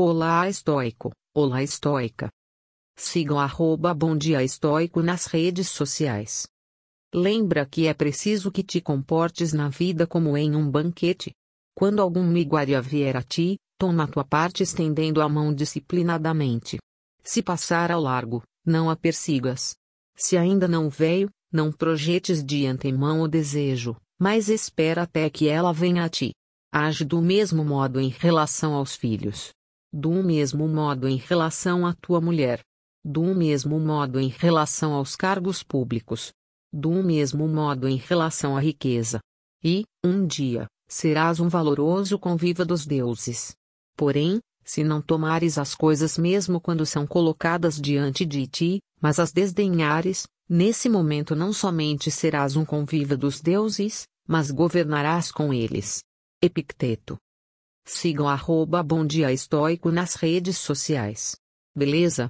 Olá estoico, olá estoica. Sigam arroba Bom Dia Estoico nas redes sociais. Lembra que é preciso que te comportes na vida como em um banquete. Quando algum miguaria vier a ti, toma a tua parte estendendo a mão disciplinadamente. Se passar ao largo, não a persigas. Se ainda não veio, não projetes de antemão o desejo, mas espera até que ela venha a ti. Age do mesmo modo em relação aos filhos. Do mesmo modo em relação à tua mulher. Do mesmo modo em relação aos cargos públicos. Do mesmo modo em relação à riqueza. E, um dia, serás um valoroso conviva dos deuses. Porém, se não tomares as coisas mesmo quando são colocadas diante de ti, mas as desdenhares, nesse momento não somente serás um conviva dos deuses, mas governarás com eles. Epicteto. Sigam arroba Bom Dia Estoico nas redes sociais. Beleza?